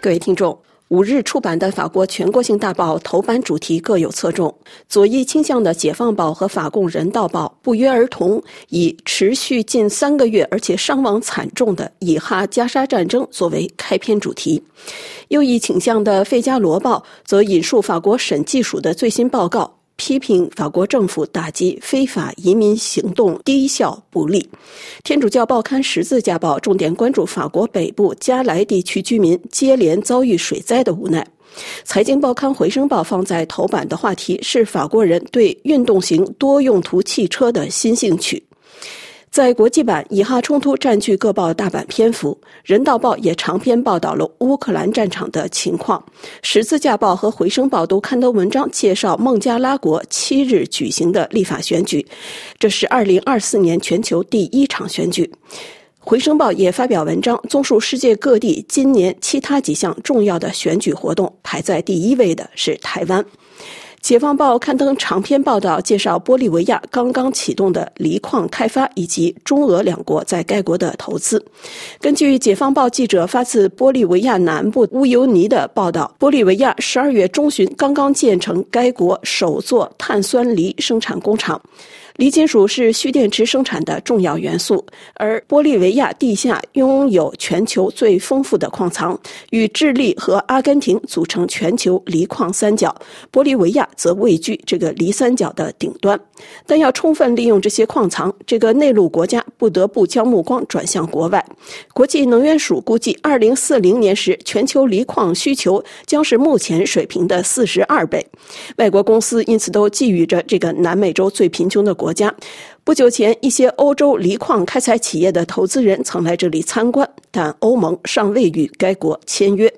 各位听众。五日出版的法国全国性大报头版主题各有侧重，左翼倾向的《解放报》和法共《人道报》不约而同以持续近三个月而且伤亡惨重的以哈加沙战争作为开篇主题；右翼倾向的《费加罗报》则引述法国审计署的最新报告。批评法国政府打击非法移民行动低效不利。天主教报刊《十字架报》重点关注法国北部加莱地区居民接连遭遇水灾的无奈。财经报刊《回声报》放在头版的话题是法国人对运动型多用途汽车的新兴趣。在国际版，以哈冲突占据各报大版篇幅，《人道报》也长篇报道了乌克兰战场的情况，《十字架报》和《回声报》都刊登文章介绍孟加拉国七日举行的立法选举，这是二零二四年全球第一场选举。《回声报》也发表文章综述世界各地今年其他几项重要的选举活动，排在第一位的是台湾。解放报刊登长篇报道，介绍玻利维亚刚刚启动的锂矿开发以及中俄两国在该国的投资。根据解放报记者发自玻利维亚南部乌尤尼的报道，玻利维亚十二月中旬刚刚建成该国首座碳酸锂生产工厂。锂金属是蓄电池生产的重要元素，而玻利维亚地下拥有全球最丰富的矿藏，与智利和阿根廷组成全球锂矿三角，玻利维亚则位居这个锂三角的顶端。但要充分利用这些矿藏，这个内陆国家不得不将目光转向国外。国际能源署估计，二零四零年时，全球锂矿需求将是目前水平的四十二倍。外国公司因此都觊觎着这个南美洲最贫穷的。国家不久前，一些欧洲锂矿开采企业的投资人曾来这里参观，但欧盟尚未与该国签约。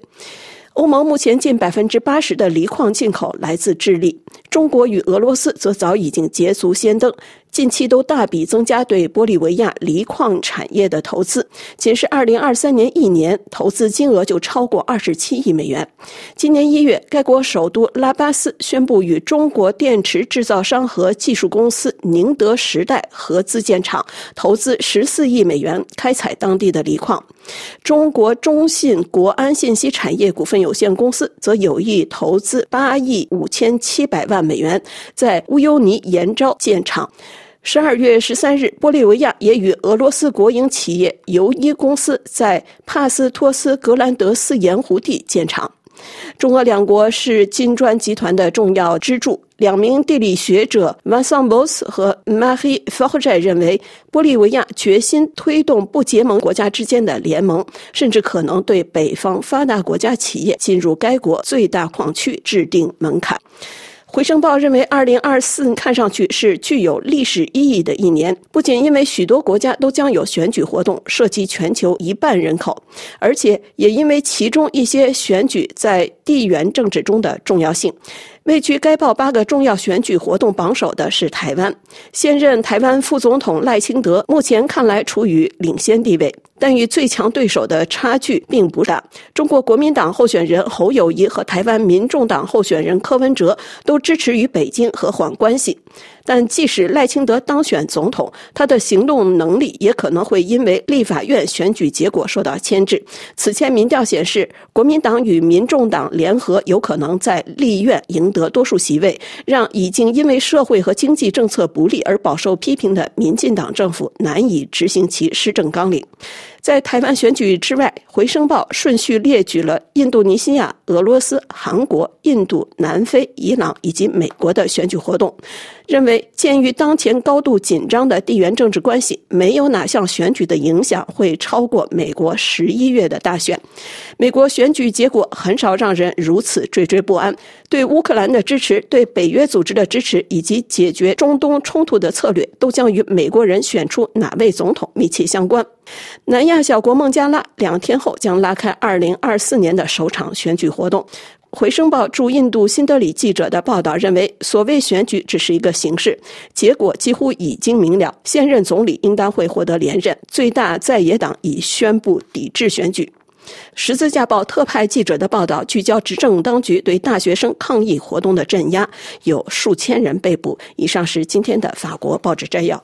欧盟目前近百分之八十的锂矿进口来自智利，中国与俄罗斯则早已经捷足先登。近期都大笔增加对玻利维亚锂矿产业的投资，仅是2023年一年投资金额就超过27亿美元。今年一月，该国首都拉巴斯宣布与中国电池制造商和技术公司宁德时代合资建厂，投资14亿美元开采当地的锂矿。中国中信国安信息产业股份有限公司则有意投资8亿5700万美元，在乌尤尼延昭建厂。十二月十三日，玻利维亚也与俄罗斯国营企业尤伊公司在帕斯托斯格兰德斯盐湖地建厂。中俄两国是金砖集团的重要支柱。两名地理学者 Vincent Boss 和 Marie f o r g e 认为，玻利维亚决心推动不结盟国家之间的联盟，甚至可能对北方发达国家企业进入该国最大矿区制定门槛。回声报认为，二零二四看上去是具有历史意义的一年，不仅因为许多国家都将有选举活动，涉及全球一半人口，而且也因为其中一些选举在地缘政治中的重要性。位居该报八个重要选举活动榜首的是台湾，现任台湾副总统赖清德目前看来处于领先地位。但与最强对手的差距并不大。中国国民党候选人侯友谊和台湾民众党候选人柯文哲都支持与北京和缓关系。但即使赖清德当选总统，他的行动能力也可能会因为立法院选举结果受到牵制。此前民调显示，国民党与民众党联合有可能在立院赢得多数席位，让已经因为社会和经济政策不利而饱受批评的民进党政府难以执行其施政纲领。在台湾选举之外，《回声报》顺序列举了印度尼西亚、俄罗斯、韩国、印度、南非、伊朗以及美国的选举活动。认为，鉴于当前高度紧张的地缘政治关系，没有哪项选举的影响会超过美国十一月的大选。美国选举结果很少让人如此惴惴不安。对乌克兰的支持、对北约组织的支持以及解决中东冲突的策略，都将与美国人选出哪位总统密切相关。南亚小国孟加拉两天后将拉开二零二四年的首场选举活动。回声报驻印度新德里记者的报道认为，所谓选举只是一个形式，结果几乎已经明了。现任总理应当会获得连任，最大在野党已宣布抵制选举。十字架报特派记者的报道聚焦执政当局对大学生抗议活动的镇压，有数千人被捕。以上是今天的法国报纸摘要。